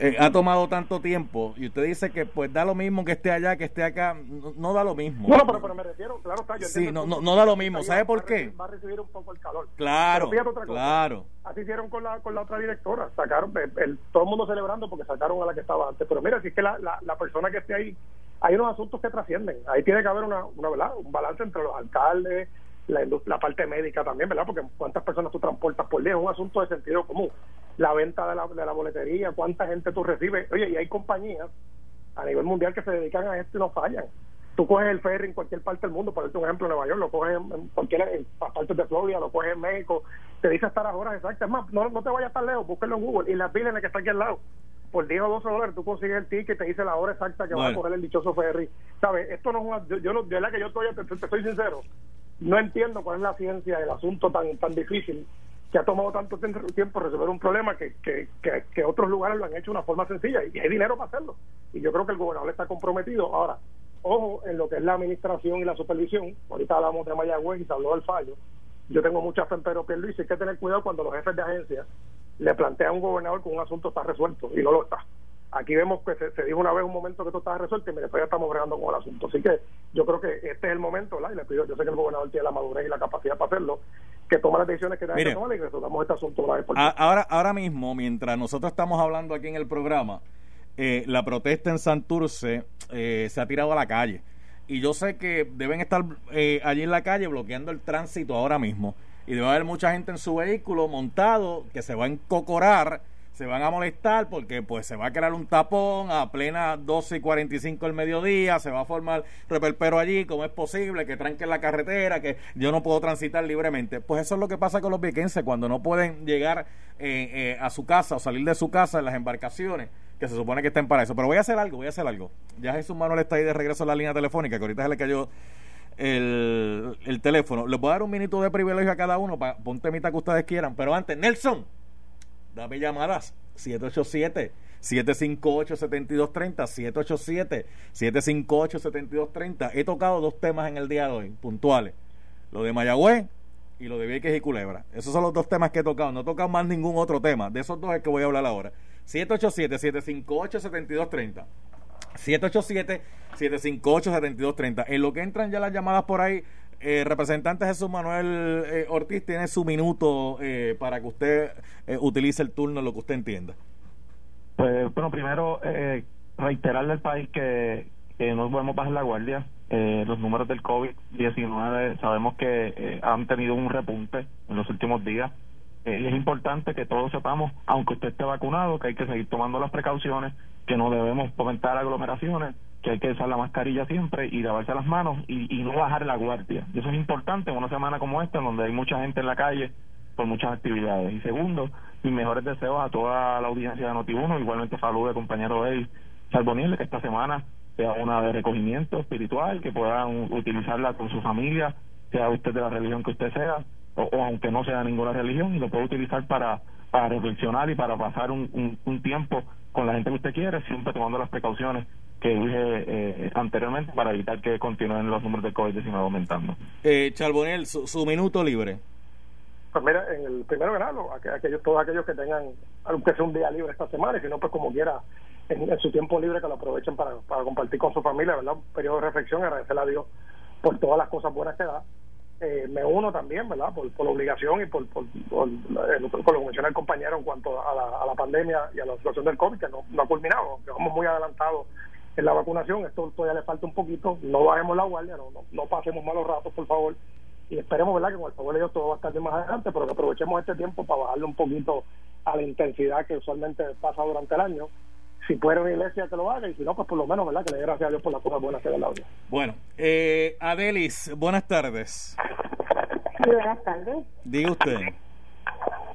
Eh, ha tomado tanto tiempo y usted dice que pues da lo mismo que esté allá que esté acá no, da lo mismo no, pero, pero me refiero claro está yo sí no, no, no da lo mismo ¿sabe por qué? va a recibir un poco el calor claro claro así hicieron con la con la otra directora sacaron el, todo el mundo celebrando porque sacaron a la que estaba antes pero mira si es que la, la, la persona que esté ahí hay unos asuntos que trascienden. Ahí tiene que haber una, una ¿verdad? un balance entre los alcaldes, la, la parte médica también, ¿verdad? Porque cuántas personas tú transportas por día es un asunto de sentido común. La venta de la, de la boletería, cuánta gente tú recibes. Oye, y hay compañías a nivel mundial que se dedican a esto y no fallan. Tú coges el ferry en cualquier parte del mundo, por un ejemplo, en Nueva York, lo coges en, cualquier en partes de Florida, lo coges en México, te dice hasta las horas exactas. Es más, no, no te vayas tan lejos, búsquelo en Google y las en que está aquí al lado por 10 o 12 dólares tú consigues el ticket y te dice la hora exacta que va a correr el dichoso ferry. ¿Sabes? Esto no es una, yo, yo no, de verdad que yo estoy, te, te, soy sincero, no entiendo cuál es la ciencia del asunto tan tan difícil que ha tomado tanto tiempo resolver un problema que, que, otros lugares lo han hecho de una forma sencilla y hay dinero para hacerlo. Y yo creo que el gobernador está comprometido. Ahora, ojo en lo que es la administración y la supervisión. Ahorita hablamos de Mayagüez y se habló del fallo. Yo tengo mucha fe en Pedro Pierluisi. Hay que tener cuidado cuando los jefes de agencia le plantea a un gobernador que un asunto está resuelto y no lo está. Aquí vemos que se, dijo una vez un momento que esto estaba resuelto y después ya estamos bregando con el asunto. Así que yo creo que este es el momento, ¿verdad? Y le pido, yo sé que el gobernador tiene la madurez y la capacidad para hacerlo, que tome las decisiones que tenga que tomar y resolvamos este asunto una vez por Ahora, ahora mismo, mientras nosotros estamos hablando aquí en el programa, eh, la protesta en Santurce eh, se ha tirado a la calle. Y yo sé que deben estar eh, allí en la calle bloqueando el tránsito ahora mismo y debe haber mucha gente en su vehículo montado que se va a encocorar, se van a molestar porque pues se va a crear un tapón a plena 12 y 45 del mediodía, se va a formar reperpero allí, ¿cómo es posible que tranquen la carretera, que yo no puedo transitar libremente? Pues eso es lo que pasa con los viequenses cuando no pueden llegar eh, eh, a su casa o salir de su casa en las embarcaciones que se supone que estén para eso. Pero voy a hacer algo, voy a hacer algo. Ya Jesús Manuel está ahí de regreso a la línea telefónica, que ahorita se le cayó el, el teléfono. Les voy a dar un minuto de privilegio a cada uno para un temita que ustedes quieran. Pero antes, Nelson, dame llamadas. 787 758 7230 787 758 7230 He tocado dos temas en el día de hoy, puntuales. Lo de Mayagüez y lo de Vieques y Culebra. Esos son los dos temas que he tocado. No he tocado más ningún otro tema. De esos dos es que voy a hablar ahora. 787 758 7230 787-758-7230. En lo que entran ya las llamadas por ahí, eh, representante Jesús Manuel eh, Ortiz tiene su minuto eh, para que usted eh, utilice el turno lo que usted entienda. Pues bueno, primero reiterarle al país que, que no podemos bajar la guardia. los números del COVID-19 sabemos que han tenido un repunte en los últimos días. y es importante que todos sepamos, aunque usted esté vacunado, que hay que seguir tomando las precauciones que no debemos fomentar aglomeraciones, que hay que usar la mascarilla siempre y lavarse las manos y, no bajar la guardia. Eso es importante en una semana como esta, donde hay mucha gente en la calle por muchas actividades. Y segundo, mis mejores deseos a toda la audiencia de Notiuno, igualmente saludo al compañero Eddie Salboniel, que esta semana sea una de recogimiento espiritual, que puedan utilizarla con su familia, sea usted de la religión que usted sea, o, aunque no sea ninguna religión, y lo puede utilizar para, para reflexionar y para pasar un, un, tiempo con la gente que usted quiere, siempre tomando las precauciones que dije eh, anteriormente para evitar que continúen los números de COVID-19 aumentando. Eh, Charbonel, su, su minuto libre. Pues mira, en el primero grado, aquellos, todos aquellos que tengan, aunque sea un día libre esta semana, y si no, pues como quiera, en, su tiempo libre que lo aprovechen para, para compartir con su familia, ¿verdad? Un periodo de reflexión, agradecerle a Dios por todas las cosas buenas que da. Eh, me uno también, ¿verdad? Por, por obligación y por, por, por, lo que menciona el compañero en cuanto a la, a la pandemia y a la situación del COVID, que no, no ha culminado, que vamos muy adelantados en la vacunación, esto todavía le falta un poquito, no bajemos la guardia, no, no, no pasemos malos ratos, por favor, y esperemos verdad que con el favor de Dios todo va a estar bien más adelante pero que aprovechemos este tiempo para bajarle un poquito a la intensidad que usualmente pasa durante el año. Si puede una iglesia que lo haga y si no pues por lo menos verdad que le dé gracias a Dios por las cosas buenas que da la vida bueno eh, Adelis buenas tardes. Sí, buenas tardes. Diga usted.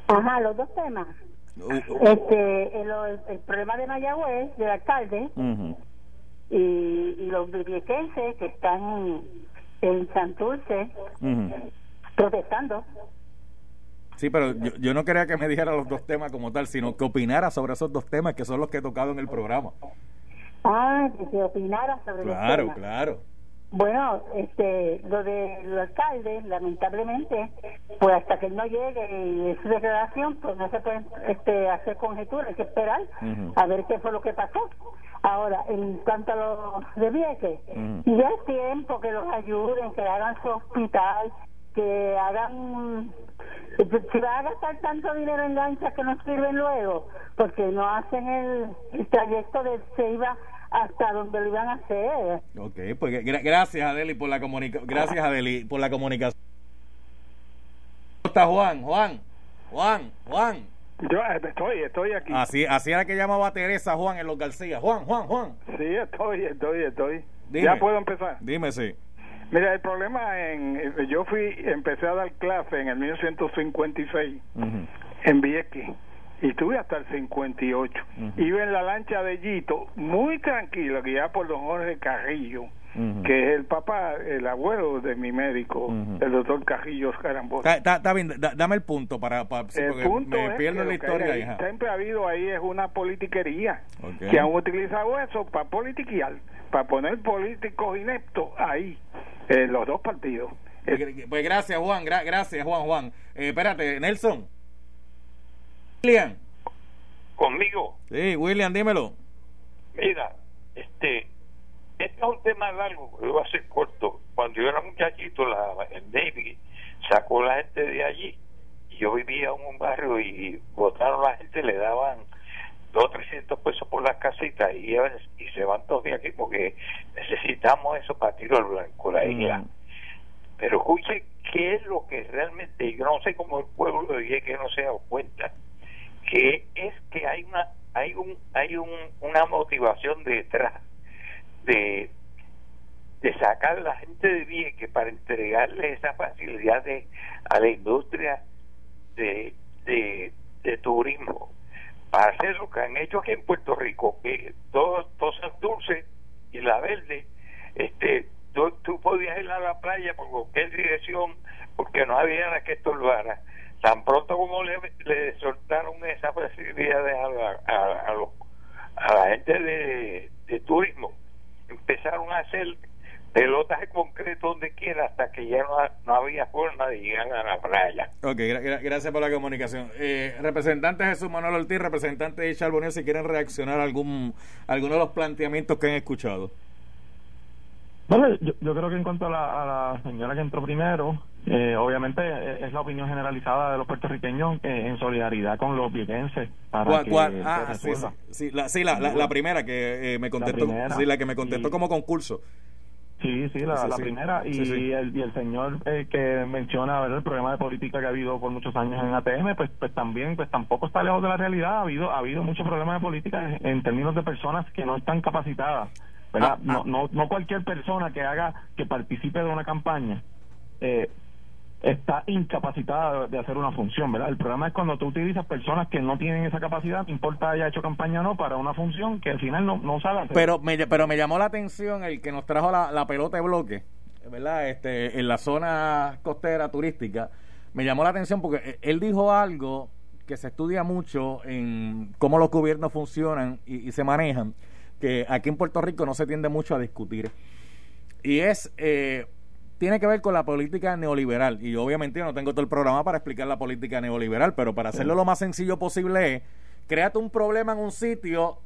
Ajá los dos temas. Este el, el, problema de Mayagüez del alcalde y, y los viequenses que están en Santurce protestando. Sí, pero yo, yo, no quería que me dijera los dos temas como tal, sino que opinara sobre esos dos temas que son los que he tocado en el programa. Ah, que opinara sobre Claro, claro. Bueno, este, lo del alcalde, lamentablemente, pues hasta que él no llegue y su declaración, pues no se puede este, hacer conjeturas, hay que esperar a ver qué fue lo que pasó. Ahora, en cuanto a los de Vieques, ya es tiempo que los ayuden, que hagan su hospital, que hagan si va a gastar tanto dinero en lanchas que no sirven luego, porque no hacen el, el trayecto de Ceiba hasta donde lo iban a hacer. Ok, pues gracias Adeli por la comunicación. Gracias Adeli por la comunicación. ¿Cómo está Juan? Juan, Juan, Juan. Yo eh, estoy, estoy aquí. Así, así era que llamaba Teresa Juan en los García. Juan, Juan, Juan. Sí, estoy, estoy, estoy. ya puedo empezar. Dime, sí. Mira, el problema en. Yo fui, empecé a dar clase en el 1956 en Vieques y estuve hasta el 58. Iba en la lancha de Yito, muy tranquilo, guiada por don Jorge Carrillo, que es el papá, el abuelo de mi médico, el doctor Carrillo Carambos. Está bien, dame el punto para, para el punto me pierdo la historia. siempre ha habido ahí es una politiquería, que han utilizado eso para politiquear, para poner políticos ineptos ahí, en los dos partidos. Pues, gracias Juan, gracias Juan Juan. Eh, espérate, Nelson. William. ¿Conmigo? Sí, William, dímelo. Mira, este, este es un tema largo, lo voy a hacer corto. Cuando yo era muchachito, la, el Navy sacó la gente de allí y yo vivía en un barrio y votaron a la gente, le daban dos o trescientos pesos por las casitas y, y se van todos de aquí porque necesitamos eso para tiro al blanco, la isla. Pero escuche qué es lo que realmente, yo no sé cómo el pueblo de que no se ha dado cuenta que es que hay una hay un hay un, una motivación detrás de sacar a la gente de Vieque para entregarle esa facilidad a la industria de, de, turismo. Para hacer lo que han hecho aquí en Puerto Rico que todo, todo Dulce y la Verde este tú, tú podías ir a la playa por cualquier dirección porque no había nada que estorbara tan pronto como le, le soltaron esa facilidad a la, a, a, la gente de, de, turismo, empezaron a hacer pelotas de concreto donde quiera hasta que ya no, no había forma de llegar a la playa. Ok, gracias por la comunicación. Eh, representante Jesús Manuel Ortiz, representante de Charbonnier, si quieren reaccionar a algún, alguno de los planteamientos que han escuchado. Bueno, yo, yo creo que en cuanto a la, a la señora que entró primero, eh, obviamente eh, es la opinión generalizada de los puertorriqueños eh, en solidaridad con los viequenses para que ah, sí, sí, la, sí la, la, primera que me contestó sí, la que me contestó como concurso Sí, sí, la, la primera. Y, El, y el señor que menciona ¿verdad? el problema de política que ha habido por muchos años en ATM, pues, pues también, pues tampoco está lejos de la realidad. Ha habido, ha habido muchos problemas de política en, términos de personas que no están capacitadas ¿verdad? Ah, no, ah. no, no cualquier persona que haga, que participe de una campaña, eh, está incapacitada de hacer una función, ¿verdad? El problema es cuando tú utilizas personas que no tienen esa capacidad, no importa haya hecho campaña o no, para una función que al final no, no sabe hacer. Pero me, pero me llamó la atención el que nos trajo la, la pelota de bloque, ¿verdad? Este, en la zona costera turística, me llamó la atención porque él dijo algo que se estudia mucho en cómo los gobiernos funcionan y, se manejan, que aquí en Puerto Rico no se tiende mucho a discutir. Y es... Eh, tiene que ver con la política neoliberal. Y obviamente yo no tengo todo el programa para explicar la política neoliberal, pero para hacerlo lo más sencillo posible es, créate un problema en un sitio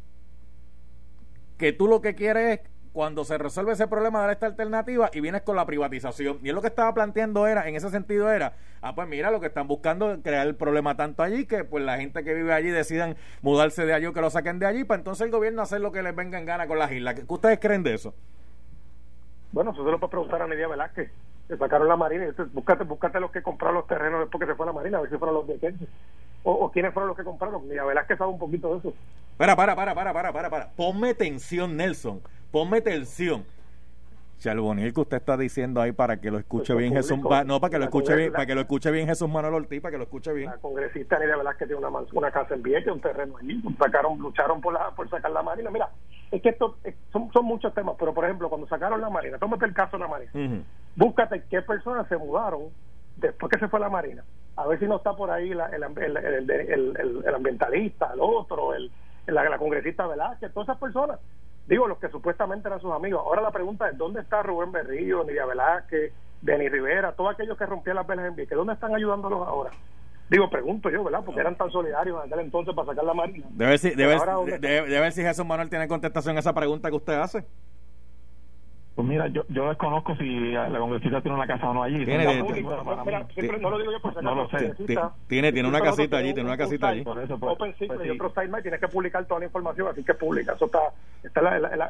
que tú lo que quieres es, cuando se resuelve ese problema, dar esta alternativa y vienes con la privatización. Y él lo que estaba planteando era, en ese sentido era, ah, pues mira, lo que están buscando es crear el problema tanto allí que pues la gente que vive allí decidan mudarse de allí o que lo saquen de allí, para entonces el gobierno hacer lo que les venga en gana con las islas. ¿Qué ustedes creen de eso? Bueno, eso se lo puede preguntar a Nidia Velázquez, que sacaron la Marina. búscate, búscate los que compraron los terrenos después que se fue a la Marina, a ver si fueron los de o, o quiénes fueron los que compraron. Nidia Velázquez sabe un poquito de eso. Para, para, para, para, para, para, para. Ponme tensión, Nelson. Ponme tensión. Charboniel que usted está diciendo ahí para que lo escuche bien Jesús no para que lo escuche bien para que lo escuche bien Jesús Manuel Ortiz para que lo escuche bien la congresista Nidia Velázquez tiene una, una casa en Vieques un terreno allí sacaron lucharon por la por sacar la marina mira es que esto son, son muchos temas, pero por ejemplo, cuando sacaron la Marina, tómate el caso de la Marina, búscate qué personas se mudaron después que se fue la Marina, a ver si no está por ahí el, el, ambientalista, el otro, el, la, la congresista Velázquez, todas esas personas, digo, los que supuestamente eran sus amigos. Ahora la pregunta es, ¿dónde está Rubén Berrío, Nidia Velázquez, Denis Rivera, todos aquellos que rompían las velas en Vieques? ¿Dónde están ayudándolos ahora? Digo, pregunto yo, ¿verdad? Porque eran tan solidarios en aquel entonces para sacar la marina. Debe ver si, debe, ver si Jesús Manuel tiene contestación a esa pregunta que usted hace. Pues mira, yo, yo desconozco si la congresista tiene una casa o no allí. Tiene, no lo digo yo por No lo sé. Tiene, tiene una casita allí, tiene una casita allí. Por eso, pues, Open Secret pues, y otro site tienes que publicar toda la información, así que publica. Eso está, está la, la, la,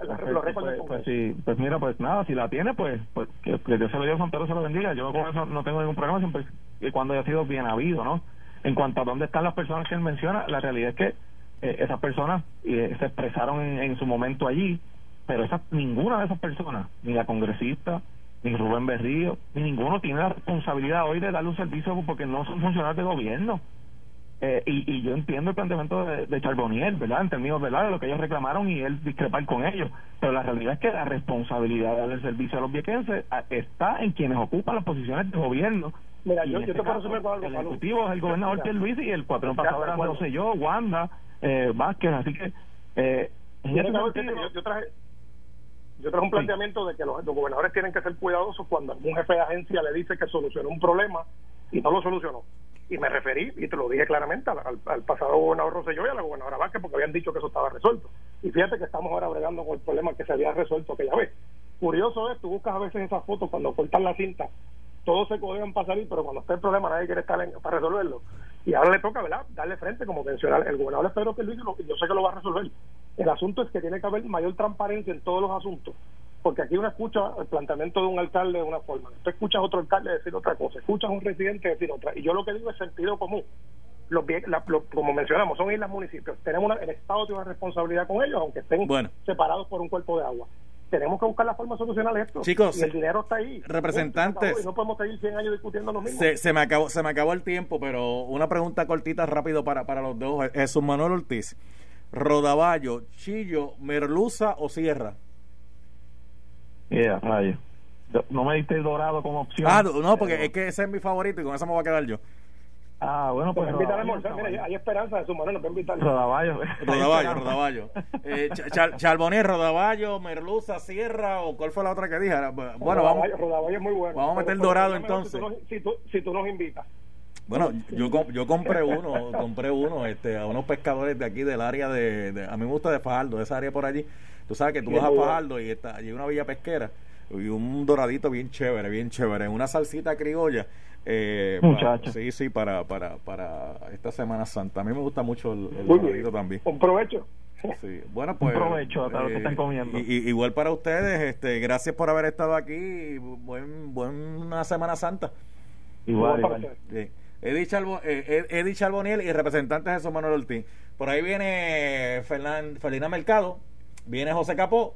pues, pues, sí, pues mira, pues nada, si la tiene, pues, pues que, que Dios se lo dio, San Pedro se lo bendiga. Yo con eso no tengo ningún problema, siempre y cuando haya sido bien habido, ¿no? En cuanto a dónde están las personas que él menciona, la realidad es que eh, esas personas eh, se expresaron en, su momento allí, pero esa, ninguna de esas personas, ni la congresista, ni Rubén Berrío, ni ninguno tiene la responsabilidad hoy de darle un servicio porque no son funcionarios de gobierno. Eh, y, y, yo entiendo el planteamiento de, de Charbonnier, ¿verdad? En términos ¿verdad? de lo que ellos reclamaron y él discrepar con ellos. Pero la realidad es que la responsabilidad del servicio a los viequenses ah, está en quienes ocupan las posiciones de gobierno Mira, yo, yo te puedo resumir algo. El ejecutivo es el gobernador Luis y el patrón pasado era, no sé yo, Wanda, eh, Vázquez, así que... Eh, yo, traje, yo traje un planteamiento de que los, gobernadores tienen que ser cuidadosos cuando algún jefe de agencia le dice que solucionó un problema y no lo solucionó. Y me referí, y te lo dije claramente, al, pasado gobernador Rosselló y a la gobernadora Vázquez porque habían dicho que eso estaba resuelto. Y fíjate que estamos ahora bregando con el problema que se había resuelto aquella vez. Curioso es, tú buscas a veces esas fotos cuando cortan la cinta todos se codean para salir, pero cuando está el problema nadie quiere estar para resolverlo. Y ahora le toca, ¿verdad?, darle frente, como mencionar el gobernador Pedro que yo sé que lo va a resolver. El asunto es que tiene que haber mayor transparencia en todos los asuntos, porque aquí uno escucha el planteamiento de un alcalde de una forma, tú escuchas a otro alcalde decir otra cosa, escuchas a un residente decir otra, y yo lo que digo es sentido común. Los, como mencionamos, son islas municipios. Tenemos el Estado tiene una responsabilidad con ellos, aunque estén separados por un cuerpo de agua tenemos que buscar la forma de solucionar esto. Chicos, y el dinero está ahí. Representantes. no podemos seguir 100 años discutiendo lo mismo. Se, me acabó, se me acabó el tiempo, pero una pregunta cortita, rápido para, para los dos. Jesús Manuel Ortiz. Rodaballo, Chillo, Merluza o Sierra. Yeah, rayo. No me diste dorado como opción. Ah, no, porque es que ese es mi favorito y con eso me voy a quedar yo. Ah, bueno, pues. pues Mira, hay esperanza de su mano, nos va a invitar. Rodaballo. Rodaballo, Rodaballo. Eh, Rodaballo, Merluza, Sierra, o cuál fue la otra que dije. Bueno, vamos. Rodaballo es muy bueno. Vamos a meter dorado entonces. Si tú, si tú, nos invitas. Bueno, yo, yo compré uno, compré uno este, a unos pescadores de aquí del área de, de, A mí me gusta de Fajardo, esa área por allí. Tú sabes que tú vas a Fajardo y está hay una villa pesquera y un doradito bien chévere, bien chévere, una salsita criolla eh, sí, sí, para, para, para esta Semana Santa. A mí me gusta mucho el, el también. Un provecho. Sí. [LAUGHS] Bueno, pues. Un provecho a que están comiendo. Y, igual para ustedes, este, gracias por haber estado aquí. Buen, buena Semana Santa. Igual, igual. Sí. Eddie, eh, Charboniel y representante Jesús Manuel Ortiz. Por ahí viene Fernán, Felina Mercado, viene José Capó